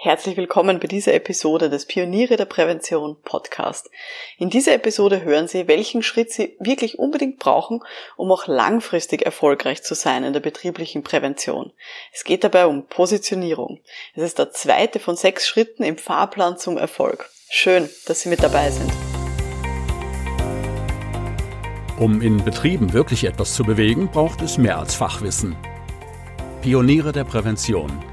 Herzlich willkommen bei dieser Episode des Pioniere der Prävention Podcast. In dieser Episode hören Sie, welchen Schritt Sie wirklich unbedingt brauchen, um auch langfristig erfolgreich zu sein in der betrieblichen Prävention. Es geht dabei um Positionierung. Es ist der zweite von sechs Schritten im Fahrplan zum Erfolg. Schön, dass Sie mit dabei sind. Um in Betrieben wirklich etwas zu bewegen, braucht es mehr als Fachwissen. Pioniere der Prävention –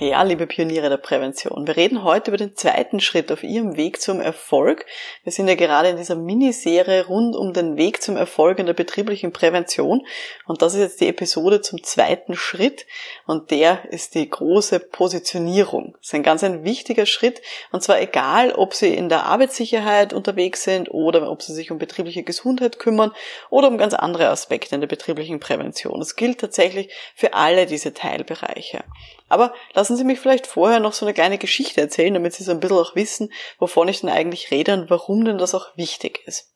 Ja, liebe Pioniere der Prävention, wir reden heute über den zweiten Schritt auf Ihrem Weg zum Erfolg. Wir sind ja gerade in dieser Miniserie rund um den Weg zum Erfolg in der betrieblichen Prävention und das ist jetzt die Episode zum zweiten Schritt und der ist die große Positionierung. Das ist ein ganz ein wichtiger Schritt und zwar egal, ob Sie in der Arbeitssicherheit unterwegs sind oder ob Sie sich um betriebliche Gesundheit kümmern oder um ganz andere Aspekte in der betrieblichen Prävention. Das gilt tatsächlich für alle diese Teilbereiche. Aber lassen Sie mich vielleicht vorher noch so eine kleine Geschichte erzählen, damit Sie so ein bisschen auch wissen, wovon ich denn eigentlich rede und warum denn das auch wichtig ist.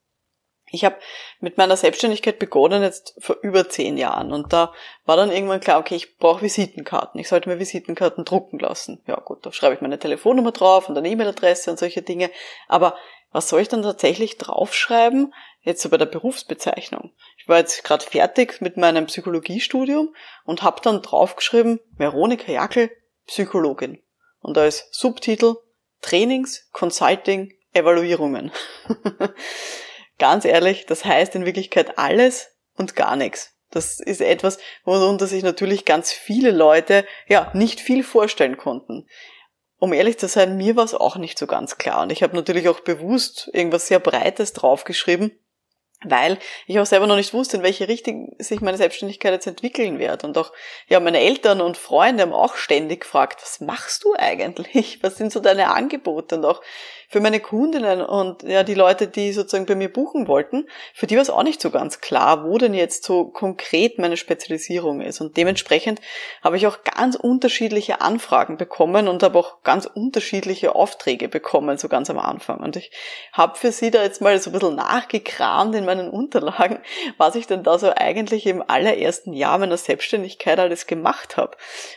Ich habe mit meiner Selbstständigkeit begonnen jetzt vor über zehn Jahren und da war dann irgendwann klar, okay, ich brauche Visitenkarten. Ich sollte mir Visitenkarten drucken lassen. Ja gut, da schreibe ich meine Telefonnummer drauf und eine E-Mail-Adresse und solche Dinge. Aber was soll ich dann tatsächlich draufschreiben? Jetzt so bei der Berufsbezeichnung. Ich war jetzt gerade fertig mit meinem Psychologiestudium und habe dann draufgeschrieben, Veronika Jackel, Psychologin. Und da ist Subtitel Trainings, Consulting, Evaluierungen. Ganz ehrlich, das heißt in Wirklichkeit alles und gar nichts. Das ist etwas, worunter sich natürlich ganz viele Leute ja nicht viel vorstellen konnten. Um ehrlich zu sein, mir war es auch nicht so ganz klar. Und ich habe natürlich auch bewusst irgendwas sehr Breites draufgeschrieben, weil ich auch selber noch nicht wusste, in welche Richtung sich meine Selbstständigkeit jetzt entwickeln wird. Und auch, ja, meine Eltern und Freunde haben auch ständig gefragt, was machst du eigentlich? Was sind so deine Angebote? Und auch für meine Kundinnen und ja, die Leute, die sozusagen bei mir buchen wollten, für die war es auch nicht so ganz klar, wo denn jetzt so konkret meine Spezialisierung ist. Und dementsprechend habe ich auch ganz unterschiedliche Anfragen bekommen und habe auch ganz unterschiedliche Aufträge bekommen, so ganz am Anfang. Und ich habe für sie da jetzt mal so ein bisschen nachgekramt in meinen Unterlagen, was ich denn da so eigentlich im allerersten Jahr meiner Selbstständigkeit alles gemacht habe.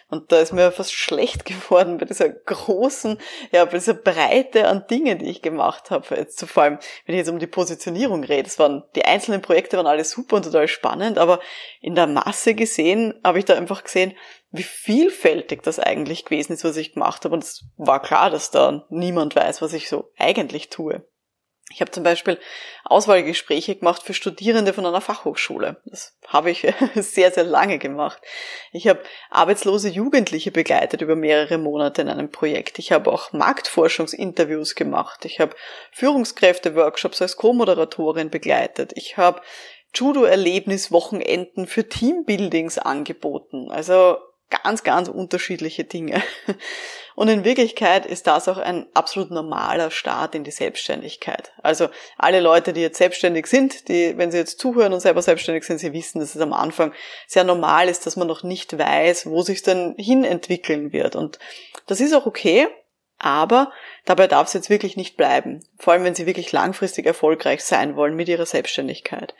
Und da ist mir fast schlecht geworden bei dieser großen, ja, bei dieser Breite an Dingen, Dinge, die ich gemacht habe, jetzt vor allem, wenn ich jetzt um die Positionierung rede, es waren, die einzelnen Projekte waren alle super und total spannend, aber in der Masse gesehen habe ich da einfach gesehen, wie vielfältig das eigentlich gewesen ist, was ich gemacht habe. Und es war klar, dass da niemand weiß, was ich so eigentlich tue. Ich habe zum Beispiel Auswahlgespräche gemacht für Studierende von einer Fachhochschule. Das habe ich sehr, sehr lange gemacht. Ich habe arbeitslose Jugendliche begleitet über mehrere Monate in einem Projekt. Ich habe auch Marktforschungsinterviews gemacht. Ich habe Führungskräfte-Workshops als Co-Moderatorin begleitet. Ich habe Judo-Erlebniswochenenden für Teambuildings angeboten. Also ganz, ganz unterschiedliche Dinge. Und in Wirklichkeit ist das auch ein absolut normaler Start in die Selbstständigkeit. Also alle Leute, die jetzt selbstständig sind, die, wenn sie jetzt zuhören und selber selbstständig sind, sie wissen, dass es am Anfang sehr normal ist, dass man noch nicht weiß, wo sich denn hin entwickeln wird. Und das ist auch okay. Aber dabei darf es jetzt wirklich nicht bleiben. Vor allem, wenn Sie wirklich langfristig erfolgreich sein wollen mit Ihrer Selbstständigkeit.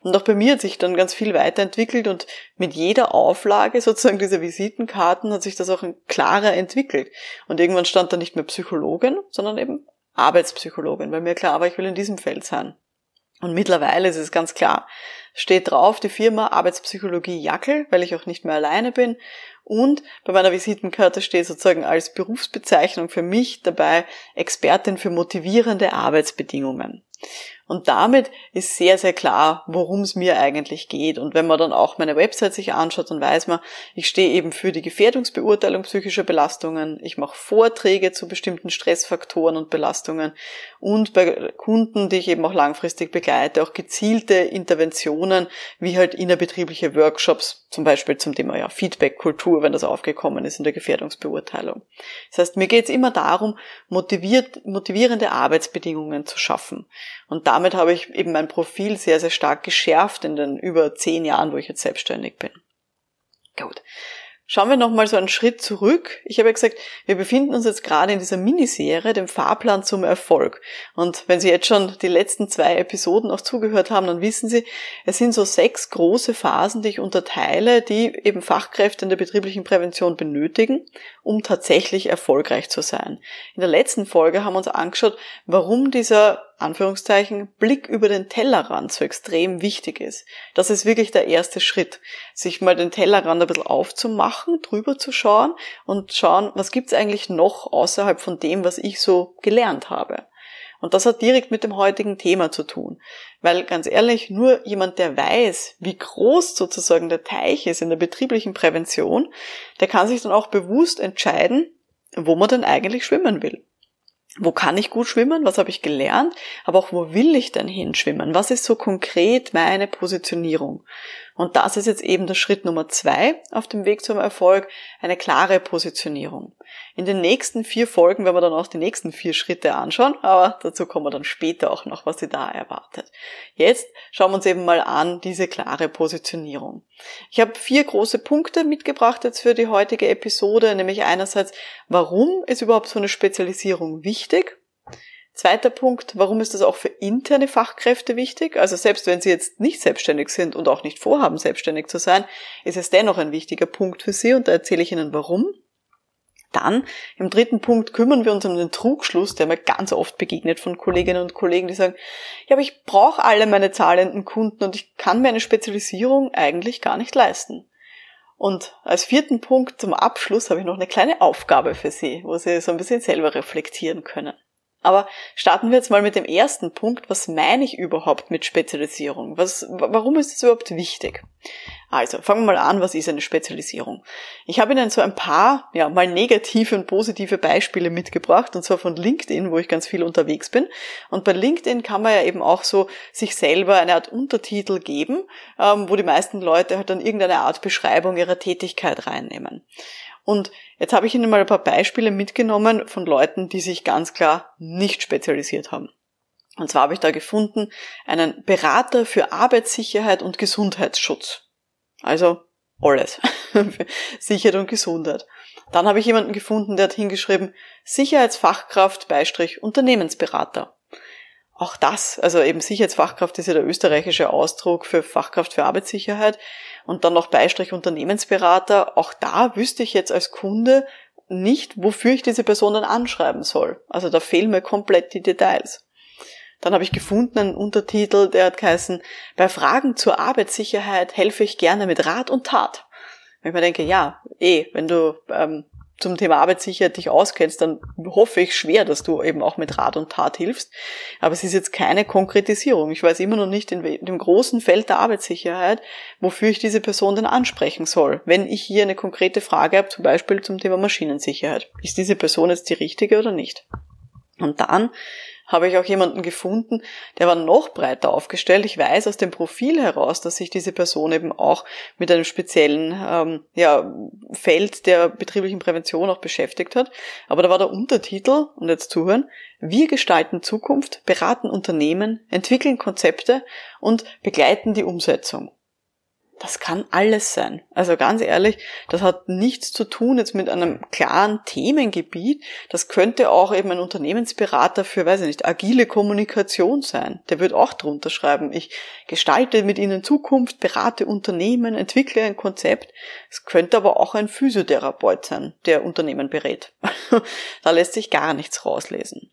Und auch bei mir hat sich dann ganz viel weiterentwickelt und mit jeder Auflage sozusagen dieser Visitenkarten hat sich das auch klarer entwickelt. Und irgendwann stand da nicht mehr Psychologin, sondern eben Arbeitspsychologin, weil mir klar war, ich will in diesem Feld sein. Und mittlerweile ist es ganz klar, steht drauf die Firma Arbeitspsychologie Jackel, weil ich auch nicht mehr alleine bin. Und bei meiner Visitenkarte steht sozusagen als Berufsbezeichnung für mich dabei Expertin für motivierende Arbeitsbedingungen. Und damit ist sehr, sehr klar, worum es mir eigentlich geht. Und wenn man dann auch meine Website sich anschaut, dann weiß man, ich stehe eben für die Gefährdungsbeurteilung psychischer Belastungen. Ich mache Vorträge zu bestimmten Stressfaktoren und Belastungen und bei Kunden, die ich eben auch langfristig begleite, auch gezielte Interventionen, wie halt innerbetriebliche Workshops, zum Beispiel zum Thema ja, Feedback-Kultur, wenn das aufgekommen ist in der Gefährdungsbeurteilung. Das heißt, mir geht es immer darum, motiviert, motivierende Arbeitsbedingungen zu schaffen. Und damit habe ich eben mein Profil sehr, sehr stark geschärft in den über zehn Jahren, wo ich jetzt selbstständig bin. Gut. Schauen wir nochmal so einen Schritt zurück. Ich habe ja gesagt, wir befinden uns jetzt gerade in dieser Miniserie, dem Fahrplan zum Erfolg. Und wenn Sie jetzt schon die letzten zwei Episoden auch zugehört haben, dann wissen Sie, es sind so sechs große Phasen, die ich unterteile, die eben Fachkräfte in der betrieblichen Prävention benötigen, um tatsächlich erfolgreich zu sein. In der letzten Folge haben wir uns angeschaut, warum dieser Anführungszeichen, Blick über den Tellerrand so extrem wichtig ist. Das ist wirklich der erste Schritt, sich mal den Tellerrand ein bisschen aufzumachen, drüber zu schauen und schauen, was gibt's eigentlich noch außerhalb von dem, was ich so gelernt habe. Und das hat direkt mit dem heutigen Thema zu tun. Weil ganz ehrlich, nur jemand, der weiß, wie groß sozusagen der Teich ist in der betrieblichen Prävention, der kann sich dann auch bewusst entscheiden, wo man denn eigentlich schwimmen will wo kann ich gut schwimmen, was habe ich gelernt, aber auch wo will ich denn hinschwimmen, was ist so konkret meine Positionierung. Und das ist jetzt eben der Schritt Nummer zwei auf dem Weg zum Erfolg, eine klare Positionierung. In den nächsten vier Folgen werden wir dann auch die nächsten vier Schritte anschauen, aber dazu kommen wir dann später auch noch, was Sie da erwartet. Jetzt schauen wir uns eben mal an diese klare Positionierung. Ich habe vier große Punkte mitgebracht jetzt für die heutige Episode, nämlich einerseits, warum ist überhaupt so eine Spezialisierung wichtig? Zweiter Punkt, warum ist das auch für interne Fachkräfte wichtig? Also selbst wenn sie jetzt nicht selbstständig sind und auch nicht vorhaben, selbstständig zu sein, ist es dennoch ein wichtiger Punkt für sie und da erzähle ich Ihnen warum. Dann, im dritten Punkt, kümmern wir uns um den Trugschluss, der mir ganz oft begegnet von Kolleginnen und Kollegen, die sagen, ja, aber ich brauche alle meine zahlenden Kunden und ich kann mir eine Spezialisierung eigentlich gar nicht leisten. Und als vierten Punkt zum Abschluss habe ich noch eine kleine Aufgabe für Sie, wo Sie so ein bisschen selber reflektieren können. Aber starten wir jetzt mal mit dem ersten Punkt. Was meine ich überhaupt mit Spezialisierung? Was, warum ist es überhaupt wichtig? Also, fangen wir mal an, was ist eine Spezialisierung? Ich habe Ihnen so ein paar, ja, mal negative und positive Beispiele mitgebracht, und zwar von LinkedIn, wo ich ganz viel unterwegs bin. Und bei LinkedIn kann man ja eben auch so sich selber eine Art Untertitel geben, ähm, wo die meisten Leute halt dann irgendeine Art Beschreibung ihrer Tätigkeit reinnehmen. Und jetzt habe ich Ihnen mal ein paar Beispiele mitgenommen von Leuten, die sich ganz klar nicht spezialisiert haben. Und zwar habe ich da gefunden einen Berater für Arbeitssicherheit und Gesundheitsschutz. Also alles. Sicherheit und Gesundheit. Dann habe ich jemanden gefunden, der hat hingeschrieben Sicherheitsfachkraft Beistrich Unternehmensberater. Auch das, also eben Sicherheitsfachkraft ist ja der österreichische Ausdruck für Fachkraft für Arbeitssicherheit und dann noch Beistrich Unternehmensberater. Auch da wüsste ich jetzt als Kunde nicht, wofür ich diese Person dann anschreiben soll. Also da fehlen mir komplett die Details. Dann habe ich gefunden einen Untertitel, der hat geheißen, bei Fragen zur Arbeitssicherheit helfe ich gerne mit Rat und Tat. Wenn ich mir denke, ja, eh, wenn du ähm, zum Thema Arbeitssicherheit dich auskennst, dann hoffe ich schwer, dass du eben auch mit Rat und Tat hilfst. Aber es ist jetzt keine Konkretisierung. Ich weiß immer noch nicht in dem großen Feld der Arbeitssicherheit, wofür ich diese Person denn ansprechen soll. Wenn ich hier eine konkrete Frage habe, zum Beispiel zum Thema Maschinensicherheit. Ist diese Person jetzt die richtige oder nicht? Und dann habe ich auch jemanden gefunden, der war noch breiter aufgestellt. Ich weiß aus dem Profil heraus, dass sich diese Person eben auch mit einem speziellen ähm, ja, Feld der betrieblichen Prävention auch beschäftigt hat. Aber da war der Untertitel, und jetzt zuhören, wir gestalten Zukunft, beraten Unternehmen, entwickeln Konzepte und begleiten die Umsetzung das kann alles sein. Also ganz ehrlich, das hat nichts zu tun jetzt mit einem klaren Themengebiet. Das könnte auch eben ein Unternehmensberater für, weiß ich nicht, agile Kommunikation sein. Der wird auch drunter schreiben. Ich gestalte mit Ihnen Zukunft, berate Unternehmen, entwickle ein Konzept. Es könnte aber auch ein Physiotherapeut sein, der Unternehmen berät. da lässt sich gar nichts rauslesen.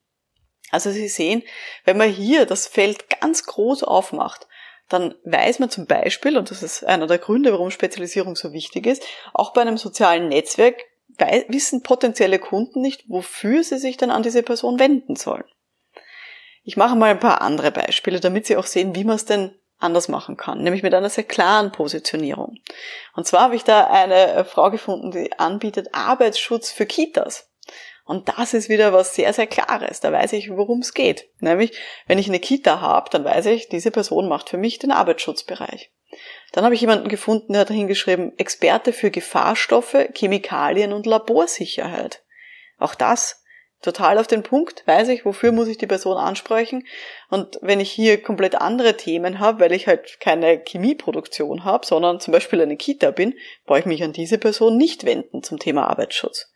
Also Sie sehen, wenn man hier das Feld ganz groß aufmacht, dann weiß man zum Beispiel, und das ist einer der Gründe, warum Spezialisierung so wichtig ist, auch bei einem sozialen Netzwerk wissen potenzielle Kunden nicht, wofür sie sich dann an diese Person wenden sollen. Ich mache mal ein paar andere Beispiele, damit Sie auch sehen, wie man es denn anders machen kann, nämlich mit einer sehr klaren Positionierung. Und zwar habe ich da eine Frau gefunden, die anbietet Arbeitsschutz für Kitas. Und das ist wieder was sehr, sehr Klares. Da weiß ich, worum es geht. Nämlich, wenn ich eine Kita habe, dann weiß ich, diese Person macht für mich den Arbeitsschutzbereich. Dann habe ich jemanden gefunden, der hat hingeschrieben, Experte für Gefahrstoffe, Chemikalien und Laborsicherheit. Auch das total auf den Punkt, weiß ich, wofür muss ich die Person ansprechen. Und wenn ich hier komplett andere Themen habe, weil ich halt keine Chemieproduktion habe, sondern zum Beispiel eine Kita bin, brauche ich mich an diese Person nicht wenden zum Thema Arbeitsschutz.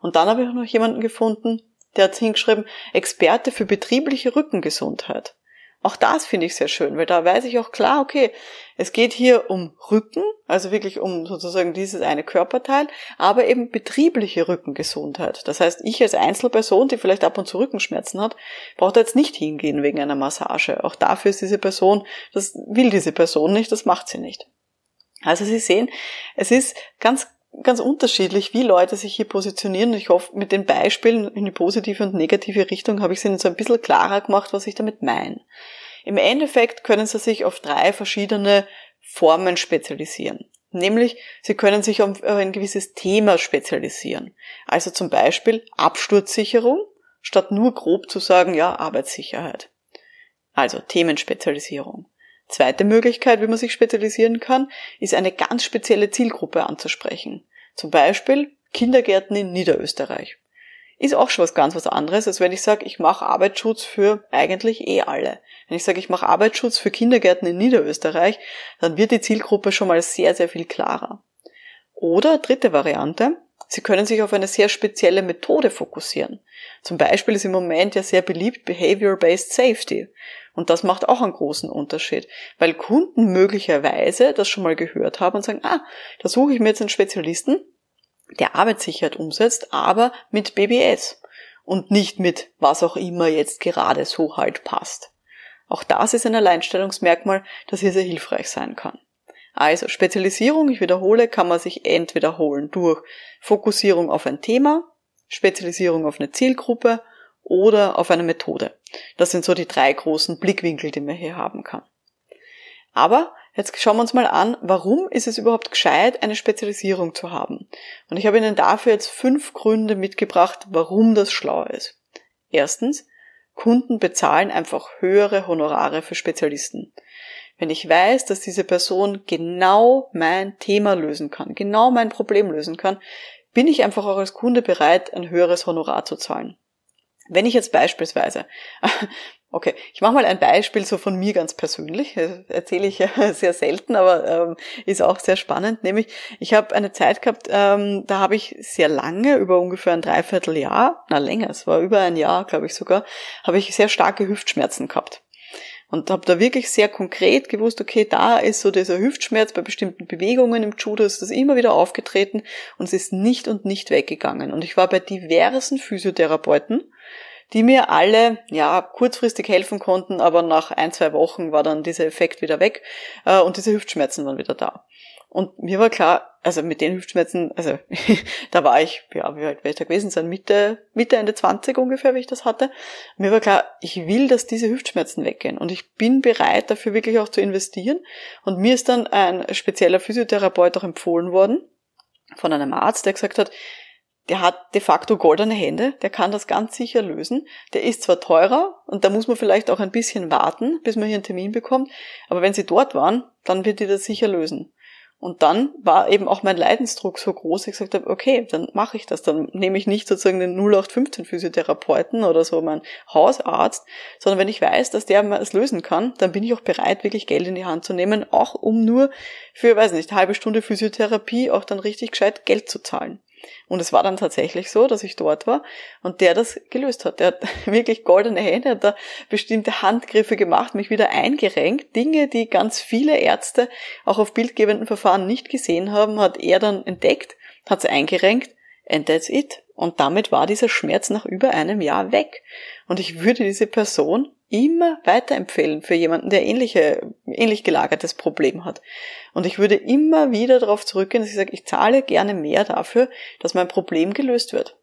Und dann habe ich noch jemanden gefunden, der hat hingeschrieben, Experte für betriebliche Rückengesundheit. Auch das finde ich sehr schön, weil da weiß ich auch klar, okay, es geht hier um Rücken, also wirklich um sozusagen dieses eine Körperteil, aber eben betriebliche Rückengesundheit. Das heißt, ich als Einzelperson, die vielleicht ab und zu Rückenschmerzen hat, braucht jetzt nicht hingehen wegen einer Massage. Auch dafür ist diese Person, das will diese Person nicht, das macht sie nicht. Also Sie sehen, es ist ganz ganz unterschiedlich, wie Leute sich hier positionieren. Ich hoffe, mit den Beispielen in die positive und negative Richtung habe ich es Ihnen so ein bisschen klarer gemacht, was ich damit meine. Im Endeffekt können Sie sich auf drei verschiedene Formen spezialisieren. Nämlich, Sie können sich auf ein gewisses Thema spezialisieren. Also zum Beispiel Absturzsicherung, statt nur grob zu sagen, ja, Arbeitssicherheit. Also Themenspezialisierung. Zweite Möglichkeit, wie man sich spezialisieren kann, ist eine ganz spezielle Zielgruppe anzusprechen. Zum Beispiel Kindergärten in Niederösterreich. Ist auch schon was ganz was anderes, als wenn ich sage, ich mache Arbeitsschutz für eigentlich eh alle. Wenn ich sage, ich mache Arbeitsschutz für Kindergärten in Niederösterreich, dann wird die Zielgruppe schon mal sehr, sehr viel klarer. Oder dritte Variante, Sie können sich auf eine sehr spezielle Methode fokussieren. Zum Beispiel ist im Moment ja sehr beliebt Behavior-Based Safety. Und das macht auch einen großen Unterschied, weil Kunden möglicherweise das schon mal gehört haben und sagen, ah, da suche ich mir jetzt einen Spezialisten, der Arbeitssicherheit umsetzt, aber mit BBS und nicht mit was auch immer jetzt gerade so halt passt. Auch das ist ein Alleinstellungsmerkmal, das hier sehr hilfreich sein kann. Also Spezialisierung, ich wiederhole, kann man sich entweder holen durch Fokussierung auf ein Thema, Spezialisierung auf eine Zielgruppe oder auf eine Methode. Das sind so die drei großen Blickwinkel, die man hier haben kann. Aber jetzt schauen wir uns mal an, warum ist es überhaupt gescheit, eine Spezialisierung zu haben? Und ich habe Ihnen dafür jetzt fünf Gründe mitgebracht, warum das schlau ist. Erstens, Kunden bezahlen einfach höhere Honorare für Spezialisten. Wenn ich weiß, dass diese Person genau mein Thema lösen kann, genau mein Problem lösen kann, bin ich einfach auch als Kunde bereit, ein höheres Honorar zu zahlen. Wenn ich jetzt beispielsweise, okay, ich mache mal ein Beispiel so von mir ganz persönlich, erzähle ich ja sehr selten, aber ähm, ist auch sehr spannend, nämlich ich habe eine Zeit gehabt, ähm, da habe ich sehr lange, über ungefähr ein Dreivierteljahr, na länger, es war über ein Jahr, glaube ich sogar, habe ich sehr starke Hüftschmerzen gehabt. Und habe da wirklich sehr konkret gewusst, okay, da ist so dieser Hüftschmerz bei bestimmten Bewegungen im Judo, ist das immer wieder aufgetreten und es ist nicht und nicht weggegangen. Und ich war bei diversen Physiotherapeuten, die mir alle ja kurzfristig helfen konnten, aber nach ein, zwei Wochen war dann dieser Effekt wieder weg äh, und diese Hüftschmerzen waren wieder da. Und mir war klar, also mit den Hüftschmerzen, also da war ich, ja, wie alt wäre ich da gewesen sein, Mitte, Mitte, Ende 20 ungefähr, wie ich das hatte. Mir war klar, ich will, dass diese Hüftschmerzen weggehen und ich bin bereit, dafür wirklich auch zu investieren. Und mir ist dann ein spezieller Physiotherapeut auch empfohlen worden von einem Arzt, der gesagt hat, der hat de facto goldene Hände, der kann das ganz sicher lösen. Der ist zwar teurer und da muss man vielleicht auch ein bisschen warten, bis man hier einen Termin bekommt, aber wenn sie dort waren, dann wird die das sicher lösen. Und dann war eben auch mein Leidensdruck so groß, ich gesagt habe, okay, dann mache ich das. Dann nehme ich nicht sozusagen den 0815 Physiotherapeuten oder so meinen Hausarzt, sondern wenn ich weiß, dass der es lösen kann, dann bin ich auch bereit, wirklich Geld in die Hand zu nehmen, auch um nur für, weiß nicht, halbe Stunde Physiotherapie auch dann richtig gescheit Geld zu zahlen. Und es war dann tatsächlich so, dass ich dort war und der das gelöst hat. Der hat wirklich goldene Hände, hat da bestimmte Handgriffe gemacht, mich wieder eingerenkt. Dinge, die ganz viele Ärzte auch auf bildgebenden Verfahren nicht gesehen haben, hat er dann entdeckt, hat sie eingerenkt and that's it. Und damit war dieser Schmerz nach über einem Jahr weg. Und ich würde diese Person immer weiterempfehlen für jemanden, der ähnliche, ähnlich gelagertes Problem hat. Und ich würde immer wieder darauf zurückgehen, dass ich sage, ich zahle gerne mehr dafür, dass mein Problem gelöst wird.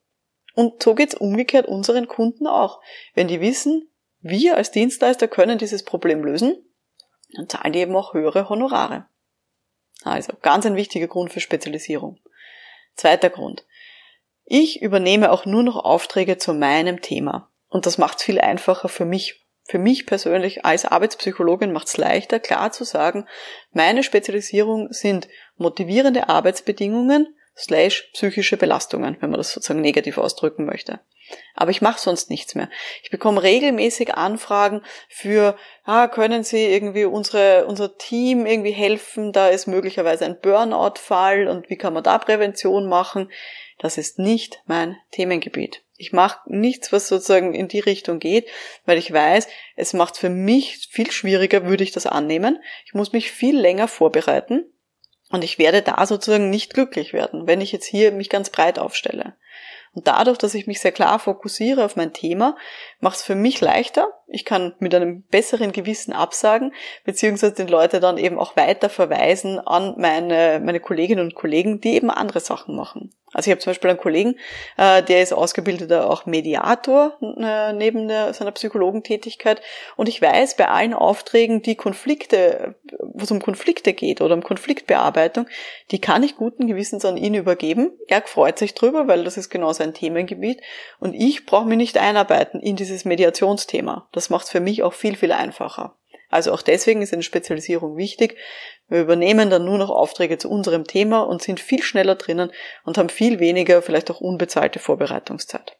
Und so geht's umgekehrt unseren Kunden auch. Wenn die wissen, wir als Dienstleister können dieses Problem lösen, dann zahlen die eben auch höhere Honorare. Also ganz ein wichtiger Grund für Spezialisierung. Zweiter Grund. Ich übernehme auch nur noch Aufträge zu meinem Thema. Und das macht es viel einfacher für mich für mich persönlich als Arbeitspsychologin macht es leichter, klar zu sagen, meine Spezialisierung sind motivierende Arbeitsbedingungen slash psychische Belastungen, wenn man das sozusagen negativ ausdrücken möchte. Aber ich mache sonst nichts mehr. Ich bekomme regelmäßig Anfragen für, ah, können Sie irgendwie unsere, unser Team irgendwie helfen? Da ist möglicherweise ein Burnout-Fall und wie kann man da Prävention machen? Das ist nicht mein Themengebiet. Ich mache nichts, was sozusagen in die Richtung geht, weil ich weiß, es macht für mich viel schwieriger, würde ich das annehmen. Ich muss mich viel länger vorbereiten und ich werde da sozusagen nicht glücklich werden, wenn ich jetzt hier mich ganz breit aufstelle. Und dadurch, dass ich mich sehr klar fokussiere auf mein Thema, macht es für mich leichter. Ich kann mit einem besseren Gewissen absagen, beziehungsweise den Leute dann eben auch weiter verweisen an meine, meine Kolleginnen und Kollegen, die eben andere Sachen machen. Also ich habe zum Beispiel einen Kollegen, äh, der ist ausgebildeter auch Mediator äh, neben seiner Psychologentätigkeit und ich weiß, bei allen Aufträgen, die Konflikte, wo es um Konflikte geht oder um Konfliktbearbeitung, die kann ich guten Gewissens an ihn übergeben. Er freut sich drüber, weil das ist genau sein Themengebiet und ich brauche mich nicht einarbeiten in dieses Mediationsthema. Das macht es für mich auch viel, viel einfacher. Also auch deswegen ist eine Spezialisierung wichtig. Wir übernehmen dann nur noch Aufträge zu unserem Thema und sind viel schneller drinnen und haben viel weniger, vielleicht auch unbezahlte Vorbereitungszeit.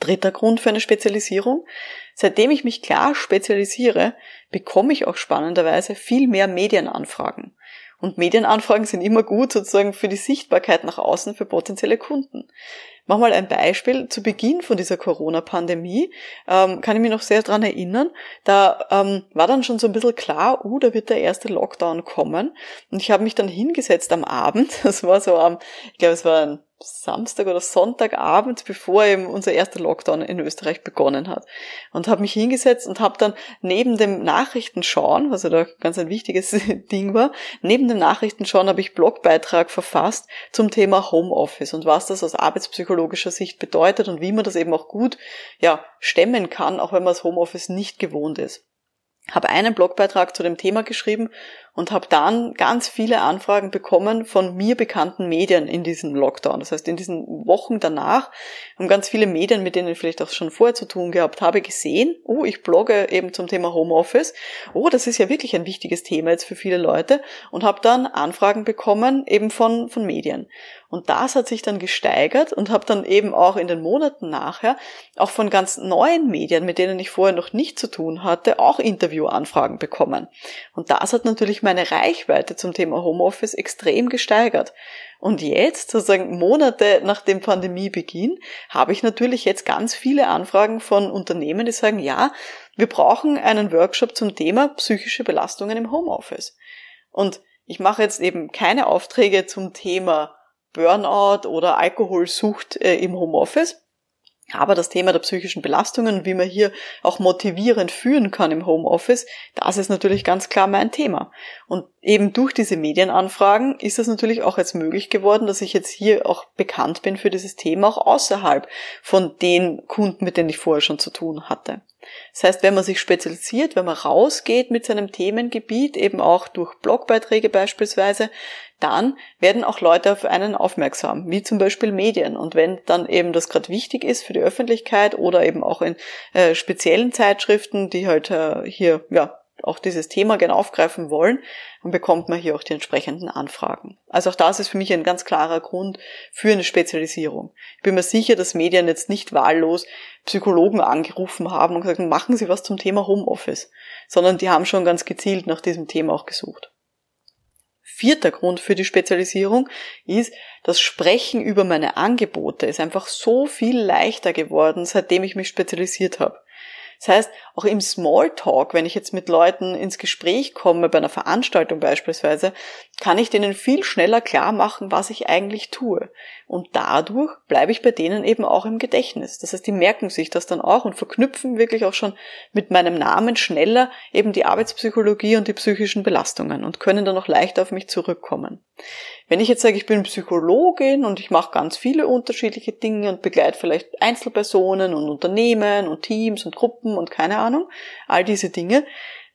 Dritter Grund für eine Spezialisierung. Seitdem ich mich klar spezialisiere, bekomme ich auch spannenderweise viel mehr Medienanfragen. Und Medienanfragen sind immer gut sozusagen für die Sichtbarkeit nach außen für potenzielle Kunden. Mach mal ein Beispiel. Zu Beginn von dieser Corona-Pandemie ähm, kann ich mich noch sehr dran erinnern. Da ähm, war dann schon so ein bisschen klar, uh, da wird der erste Lockdown kommen. Und ich habe mich dann hingesetzt am Abend. Das war so am, ich glaube, es war ein Samstag oder Sonntagabend, bevor eben unser erster Lockdown in Österreich begonnen hat. Und habe mich hingesetzt und habe dann neben dem Nachrichtenschauen, was ja da ganz ein wichtiges Ding war, neben dem Nachrichtenschauen habe ich Blogbeitrag verfasst zum Thema Homeoffice und was das aus arbeitspsychologischer Sicht bedeutet und wie man das eben auch gut ja, stemmen kann, auch wenn man das Homeoffice nicht gewohnt ist. Habe einen Blogbeitrag zu dem Thema geschrieben und habe dann ganz viele Anfragen bekommen von mir bekannten Medien in diesem Lockdown. Das heißt, in diesen Wochen danach haben ganz viele Medien, mit denen ich vielleicht auch schon vorher zu tun gehabt habe, gesehen, oh, ich blogge eben zum Thema Homeoffice. Oh, das ist ja wirklich ein wichtiges Thema jetzt für viele Leute und habe dann Anfragen bekommen eben von, von Medien. Und das hat sich dann gesteigert und habe dann eben auch in den Monaten nachher auch von ganz neuen Medien, mit denen ich vorher noch nicht zu tun hatte, auch Interviewanfragen bekommen. Und das hat natürlich meine Reichweite zum Thema Homeoffice extrem gesteigert. Und jetzt, sozusagen Monate nach dem Pandemiebeginn, habe ich natürlich jetzt ganz viele Anfragen von Unternehmen, die sagen, ja, wir brauchen einen Workshop zum Thema psychische Belastungen im Homeoffice. Und ich mache jetzt eben keine Aufträge zum Thema Burnout oder Alkoholsucht äh, im Homeoffice. Aber das Thema der psychischen Belastungen, wie man hier auch motivierend führen kann im Homeoffice, das ist natürlich ganz klar mein Thema. Und eben durch diese Medienanfragen ist es natürlich auch jetzt möglich geworden, dass ich jetzt hier auch bekannt bin für dieses Thema, auch außerhalb von den Kunden, mit denen ich vorher schon zu tun hatte. Das heißt, wenn man sich spezialisiert, wenn man rausgeht mit seinem Themengebiet, eben auch durch Blogbeiträge beispielsweise, dann werden auch Leute auf einen aufmerksam, wie zum Beispiel Medien. Und wenn dann eben das gerade wichtig ist für die Öffentlichkeit oder eben auch in äh, speziellen Zeitschriften, die halt äh, hier ja auch dieses Thema gerne aufgreifen wollen, dann bekommt man hier auch die entsprechenden Anfragen. Also auch das ist für mich ein ganz klarer Grund für eine Spezialisierung. Ich bin mir sicher, dass Medien jetzt nicht wahllos Psychologen angerufen haben und gesagt, machen Sie was zum Thema Homeoffice, sondern die haben schon ganz gezielt nach diesem Thema auch gesucht. Vierter Grund für die Spezialisierung ist, das Sprechen über meine Angebote ist einfach so viel leichter geworden, seitdem ich mich spezialisiert habe. Das heißt, auch im Smalltalk, wenn ich jetzt mit Leuten ins Gespräch komme, bei einer Veranstaltung beispielsweise, kann ich denen viel schneller klar machen, was ich eigentlich tue. Und dadurch bleibe ich bei denen eben auch im Gedächtnis. Das heißt, die merken sich das dann auch und verknüpfen wirklich auch schon mit meinem Namen schneller eben die Arbeitspsychologie und die psychischen Belastungen und können dann auch leichter auf mich zurückkommen. Wenn ich jetzt sage, ich bin Psychologin und ich mache ganz viele unterschiedliche Dinge und begleite vielleicht Einzelpersonen und Unternehmen und Teams und Gruppen und keine Ahnung, all diese Dinge,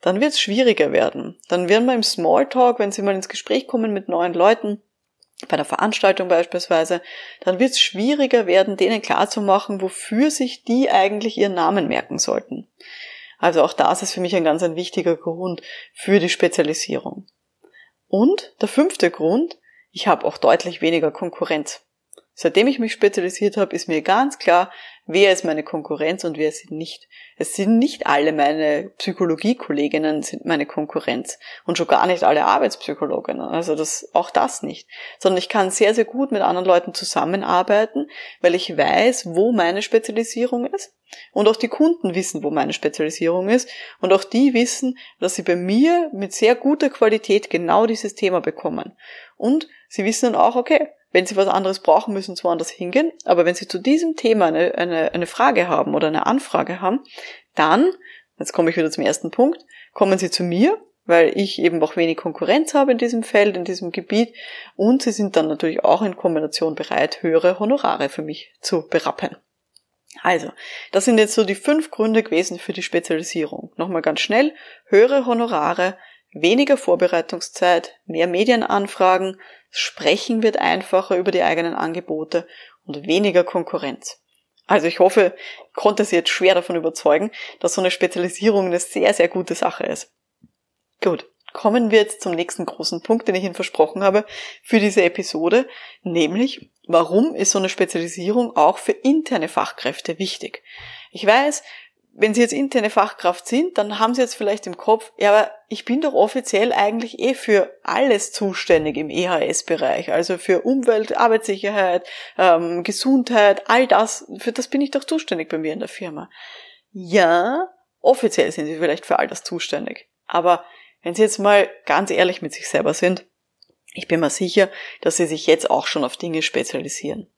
dann wird es schwieriger werden. Dann werden wir im Smalltalk, wenn Sie mal ins Gespräch kommen mit neuen Leuten, bei der Veranstaltung beispielsweise, dann wird es schwieriger werden, denen klarzumachen, wofür sich die eigentlich ihren Namen merken sollten. Also auch das ist für mich ein ganz ein wichtiger Grund für die Spezialisierung. Und der fünfte Grund, ich habe auch deutlich weniger Konkurrenz. Seitdem ich mich spezialisiert habe, ist mir ganz klar, wer ist meine Konkurrenz und wer sie nicht. Es sind nicht alle meine Psychologiekolleginnen sind meine Konkurrenz und schon gar nicht alle Arbeitspsychologinnen. Also das, auch das nicht. Sondern ich kann sehr, sehr gut mit anderen Leuten zusammenarbeiten, weil ich weiß, wo meine Spezialisierung ist. Und auch die Kunden wissen, wo meine Spezialisierung ist. Und auch die wissen, dass sie bei mir mit sehr guter Qualität genau dieses Thema bekommen. Und sie wissen dann auch, okay, wenn Sie was anderes brauchen, müssen Sie woanders hingehen. Aber wenn Sie zu diesem Thema eine, eine, eine Frage haben oder eine Anfrage haben, dann, jetzt komme ich wieder zum ersten Punkt, kommen Sie zu mir, weil ich eben auch wenig Konkurrenz habe in diesem Feld, in diesem Gebiet. Und Sie sind dann natürlich auch in Kombination bereit, höhere Honorare für mich zu berappen. Also, das sind jetzt so die fünf Gründe gewesen für die Spezialisierung. Nochmal ganz schnell. Höhere Honorare, weniger Vorbereitungszeit, mehr Medienanfragen, Sprechen wird einfacher über die eigenen Angebote und weniger Konkurrenz. Also ich hoffe, ich konnte Sie jetzt schwer davon überzeugen, dass so eine Spezialisierung eine sehr, sehr gute Sache ist. Gut, kommen wir jetzt zum nächsten großen Punkt, den ich Ihnen versprochen habe für diese Episode, nämlich warum ist so eine Spezialisierung auch für interne Fachkräfte wichtig? Ich weiß, wenn Sie jetzt interne Fachkraft sind, dann haben Sie jetzt vielleicht im Kopf, ja, aber ich bin doch offiziell eigentlich eh für alles zuständig im EHS-Bereich, also für Umwelt, Arbeitssicherheit, ähm, Gesundheit, all das, für das bin ich doch zuständig bei mir in der Firma. Ja, offiziell sind Sie vielleicht für all das zuständig. Aber wenn Sie jetzt mal ganz ehrlich mit sich selber sind, ich bin mir sicher, dass Sie sich jetzt auch schon auf Dinge spezialisieren.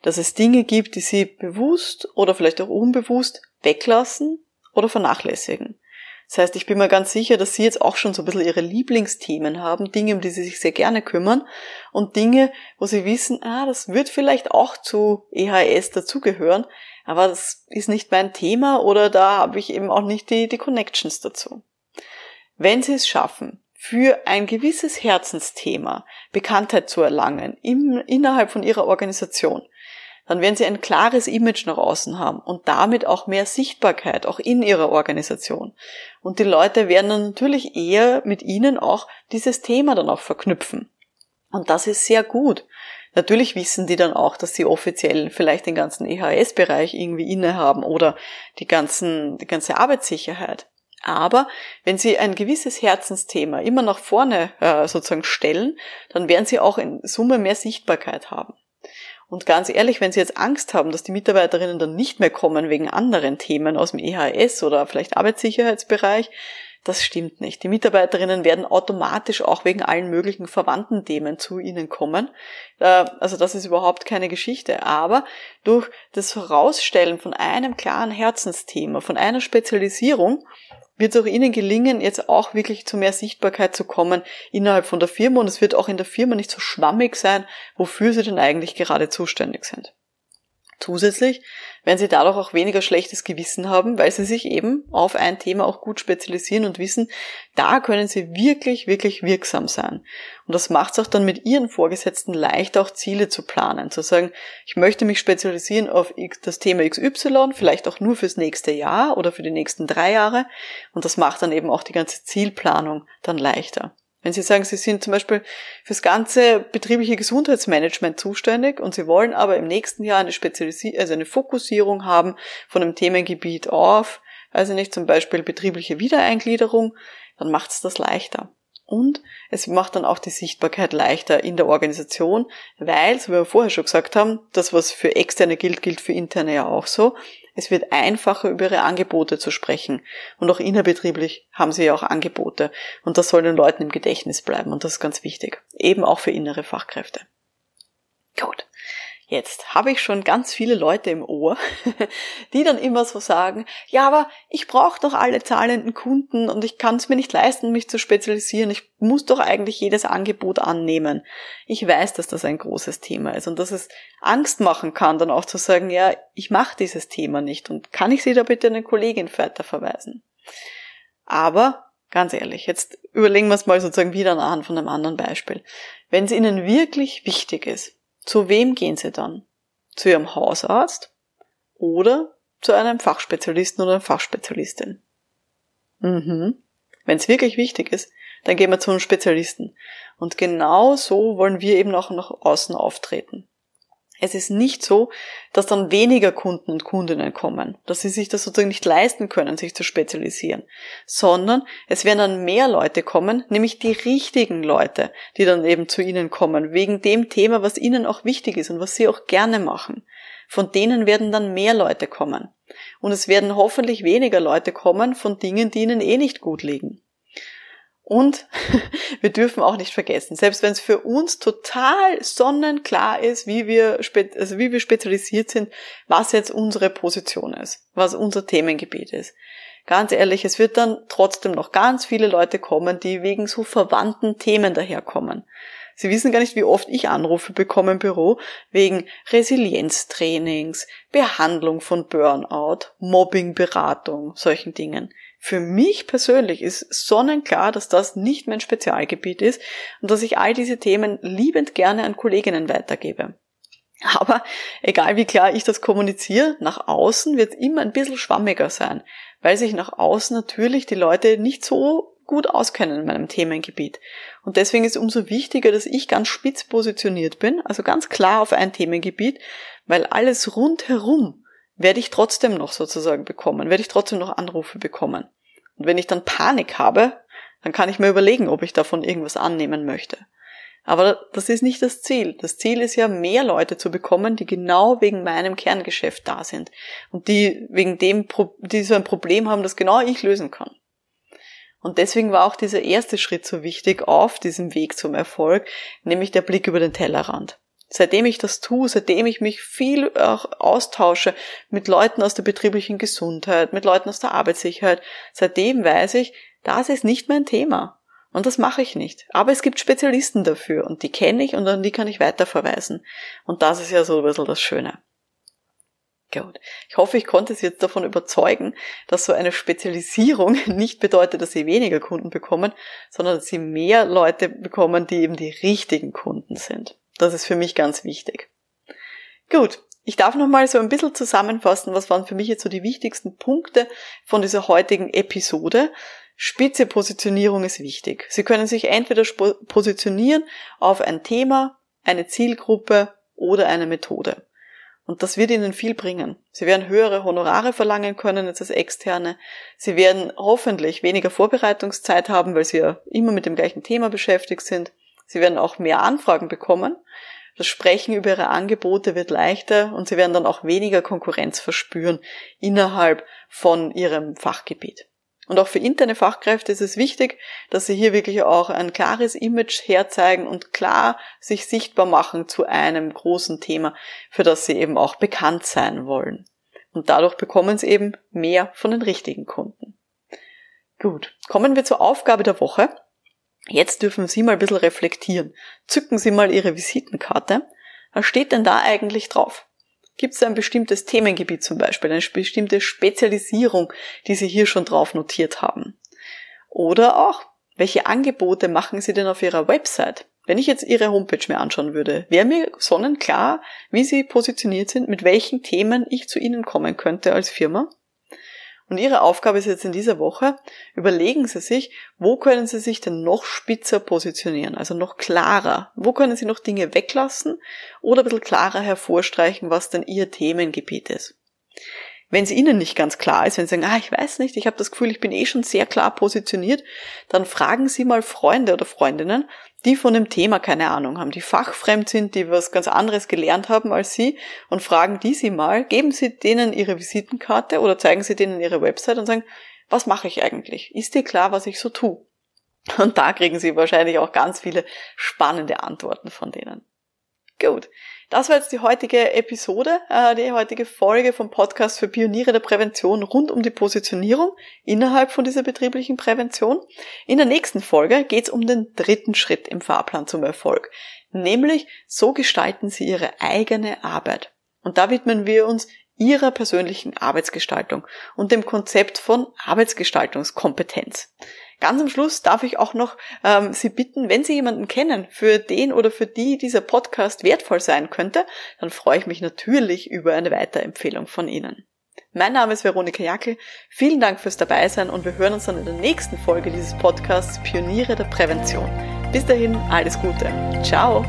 Dass es Dinge gibt, die Sie bewusst oder vielleicht auch unbewusst weglassen oder vernachlässigen. Das heißt, ich bin mir ganz sicher, dass Sie jetzt auch schon so ein bisschen Ihre Lieblingsthemen haben, Dinge, um die Sie sich sehr gerne kümmern und Dinge, wo Sie wissen, ah, das wird vielleicht auch zu EHS dazugehören, aber das ist nicht mein Thema oder da habe ich eben auch nicht die, die Connections dazu. Wenn Sie es schaffen, für ein gewisses Herzensthema Bekanntheit zu erlangen im, innerhalb von Ihrer Organisation, dann werden sie ein klares Image nach außen haben und damit auch mehr Sichtbarkeit, auch in ihrer Organisation. Und die Leute werden dann natürlich eher mit ihnen auch dieses Thema dann auch verknüpfen. Und das ist sehr gut. Natürlich wissen die dann auch, dass sie offiziell vielleicht den ganzen EHS-Bereich irgendwie innehaben oder die ganzen, die ganze Arbeitssicherheit. Aber wenn Sie ein gewisses Herzensthema immer nach vorne äh, sozusagen stellen, dann werden Sie auch in Summe mehr Sichtbarkeit haben. Und ganz ehrlich, wenn Sie jetzt Angst haben, dass die Mitarbeiterinnen dann nicht mehr kommen wegen anderen Themen aus dem EHS oder vielleicht Arbeitssicherheitsbereich, das stimmt nicht. Die Mitarbeiterinnen werden automatisch auch wegen allen möglichen verwandten Themen zu Ihnen kommen. Äh, also das ist überhaupt keine Geschichte. Aber durch das Herausstellen von einem klaren Herzensthema, von einer Spezialisierung, wird es auch Ihnen gelingen, jetzt auch wirklich zu mehr Sichtbarkeit zu kommen innerhalb von der Firma und es wird auch in der Firma nicht so schwammig sein, wofür Sie denn eigentlich gerade zuständig sind. Zusätzlich werden sie dadurch auch weniger schlechtes Gewissen haben, weil sie sich eben auf ein Thema auch gut spezialisieren und wissen, da können sie wirklich, wirklich wirksam sein. Und das macht es auch dann mit ihren Vorgesetzten leicht, auch Ziele zu planen, zu sagen, ich möchte mich spezialisieren auf das Thema XY, vielleicht auch nur fürs nächste Jahr oder für die nächsten drei Jahre. Und das macht dann eben auch die ganze Zielplanung dann leichter. Wenn Sie sagen, Sie sind zum Beispiel fürs ganze betriebliche Gesundheitsmanagement zuständig und Sie wollen aber im nächsten Jahr eine Spezialisierung, also eine Fokussierung haben von einem Themengebiet auf, also nicht zum Beispiel betriebliche Wiedereingliederung, dann macht es das leichter. Und es macht dann auch die Sichtbarkeit leichter in der Organisation, weil, so wie wir vorher schon gesagt haben, das, was für externe gilt, gilt für interne ja auch so. Es wird einfacher, über ihre Angebote zu sprechen. Und auch innerbetrieblich haben sie ja auch Angebote. Und das soll den Leuten im Gedächtnis bleiben. Und das ist ganz wichtig. Eben auch für innere Fachkräfte. Gut. Jetzt habe ich schon ganz viele Leute im Ohr, die dann immer so sagen, ja, aber ich brauche doch alle zahlenden Kunden und ich kann es mir nicht leisten, mich zu spezialisieren. Ich muss doch eigentlich jedes Angebot annehmen. Ich weiß, dass das ein großes Thema ist und dass es Angst machen kann, dann auch zu sagen, ja, ich mache dieses Thema nicht und kann ich Sie da bitte eine Kollegin weiterverweisen. Aber ganz ehrlich, jetzt überlegen wir es mal sozusagen wieder an von einem anderen Beispiel. Wenn es Ihnen wirklich wichtig ist, zu wem gehen Sie dann? Zu Ihrem Hausarzt oder zu einem Fachspezialisten oder einer Fachspezialistin? Mhm. Wenn es wirklich wichtig ist, dann gehen wir zu einem Spezialisten. Und genau so wollen wir eben auch nach außen auftreten. Es ist nicht so, dass dann weniger Kunden und Kundinnen kommen, dass sie sich das sozusagen nicht leisten können, sich zu spezialisieren, sondern es werden dann mehr Leute kommen, nämlich die richtigen Leute, die dann eben zu ihnen kommen, wegen dem Thema, was ihnen auch wichtig ist und was sie auch gerne machen. Von denen werden dann mehr Leute kommen. Und es werden hoffentlich weniger Leute kommen von Dingen, die ihnen eh nicht gut liegen. Und wir dürfen auch nicht vergessen, selbst wenn es für uns total sonnenklar ist, wie wir, also wie wir spezialisiert sind, was jetzt unsere Position ist, was unser Themengebiet ist. Ganz ehrlich, es wird dann trotzdem noch ganz viele Leute kommen, die wegen so verwandten Themen daherkommen. Sie wissen gar nicht, wie oft ich Anrufe bekomme im Büro wegen Resilienztrainings, Behandlung von Burnout, Mobbingberatung, solchen Dingen. Für mich persönlich ist sonnenklar, dass das nicht mein Spezialgebiet ist und dass ich all diese Themen liebend gerne an Kolleginnen weitergebe. Aber egal wie klar ich das kommuniziere, nach außen wird es immer ein bisschen schwammiger sein, weil sich nach außen natürlich die Leute nicht so gut auskennen in meinem Themengebiet. Und deswegen ist umso wichtiger, dass ich ganz spitz positioniert bin, also ganz klar auf ein Themengebiet, weil alles rundherum werde ich trotzdem noch sozusagen bekommen, werde ich trotzdem noch Anrufe bekommen. Und wenn ich dann Panik habe, dann kann ich mir überlegen, ob ich davon irgendwas annehmen möchte. Aber das ist nicht das Ziel. Das Ziel ist ja, mehr Leute zu bekommen, die genau wegen meinem Kerngeschäft da sind und die wegen dem, die so ein Problem haben, das genau ich lösen kann. Und deswegen war auch dieser erste Schritt so wichtig auf diesem Weg zum Erfolg, nämlich der Blick über den Tellerrand. Seitdem ich das tue, seitdem ich mich viel auch austausche mit Leuten aus der betrieblichen Gesundheit, mit Leuten aus der Arbeitssicherheit, seitdem weiß ich, das ist nicht mein Thema. Und das mache ich nicht. Aber es gibt Spezialisten dafür und die kenne ich und an die kann ich weiterverweisen. Und das ist ja so ein bisschen das Schöne. Gut. Ich hoffe, ich konnte Sie jetzt davon überzeugen, dass so eine Spezialisierung nicht bedeutet, dass Sie weniger Kunden bekommen, sondern dass Sie mehr Leute bekommen, die eben die richtigen Kunden sind. Das ist für mich ganz wichtig. Gut, ich darf nochmal so ein bisschen zusammenfassen, was waren für mich jetzt so die wichtigsten Punkte von dieser heutigen Episode. Spitze Positionierung ist wichtig. Sie können sich entweder positionieren auf ein Thema, eine Zielgruppe oder eine Methode. Und das wird Ihnen viel bringen. Sie werden höhere Honorare verlangen können als Externe. Sie werden hoffentlich weniger Vorbereitungszeit haben, weil Sie ja immer mit dem gleichen Thema beschäftigt sind. Sie werden auch mehr Anfragen bekommen. Das Sprechen über ihre Angebote wird leichter und sie werden dann auch weniger Konkurrenz verspüren innerhalb von ihrem Fachgebiet. Und auch für interne Fachkräfte ist es wichtig, dass sie hier wirklich auch ein klares Image herzeigen und klar sich sichtbar machen zu einem großen Thema, für das sie eben auch bekannt sein wollen. Und dadurch bekommen sie eben mehr von den richtigen Kunden. Gut, kommen wir zur Aufgabe der Woche. Jetzt dürfen Sie mal ein bisschen reflektieren. Zücken Sie mal Ihre Visitenkarte. Was steht denn da eigentlich drauf? Gibt es ein bestimmtes Themengebiet zum Beispiel, eine bestimmte Spezialisierung, die Sie hier schon drauf notiert haben? Oder auch, welche Angebote machen Sie denn auf Ihrer Website? Wenn ich jetzt Ihre Homepage mir anschauen würde, wäre mir sonnenklar, wie Sie positioniert sind, mit welchen Themen ich zu Ihnen kommen könnte als Firma. Und Ihre Aufgabe ist jetzt in dieser Woche, überlegen Sie sich, wo können Sie sich denn noch spitzer positionieren, also noch klarer? Wo können Sie noch Dinge weglassen oder ein bisschen klarer hervorstreichen, was denn Ihr Themengebiet ist? Wenn es Ihnen nicht ganz klar ist, wenn Sie sagen, ah, ich weiß nicht, ich habe das Gefühl, ich bin eh schon sehr klar positioniert, dann fragen Sie mal Freunde oder Freundinnen, die von dem Thema keine Ahnung haben, die fachfremd sind, die was ganz anderes gelernt haben als Sie und fragen die Sie mal, geben Sie denen Ihre Visitenkarte oder zeigen Sie denen Ihre Website und sagen, was mache ich eigentlich? Ist dir klar, was ich so tue? Und da kriegen Sie wahrscheinlich auch ganz viele spannende Antworten von denen. Gut. Das war jetzt die heutige Episode, äh, die heutige Folge vom Podcast für Pioniere der Prävention rund um die Positionierung innerhalb von dieser betrieblichen Prävention. In der nächsten Folge geht es um den dritten Schritt im Fahrplan zum Erfolg, nämlich so gestalten Sie Ihre eigene Arbeit. Und da widmen wir uns Ihrer persönlichen Arbeitsgestaltung und dem Konzept von Arbeitsgestaltungskompetenz. Ganz am Schluss darf ich auch noch ähm, Sie bitten, wenn Sie jemanden kennen, für den oder für die dieser Podcast wertvoll sein könnte, dann freue ich mich natürlich über eine Weiterempfehlung von Ihnen. Mein Name ist Veronika Jackel. Vielen Dank fürs Dabeisein und wir hören uns dann in der nächsten Folge dieses Podcasts Pioniere der Prävention. Bis dahin, alles Gute. Ciao.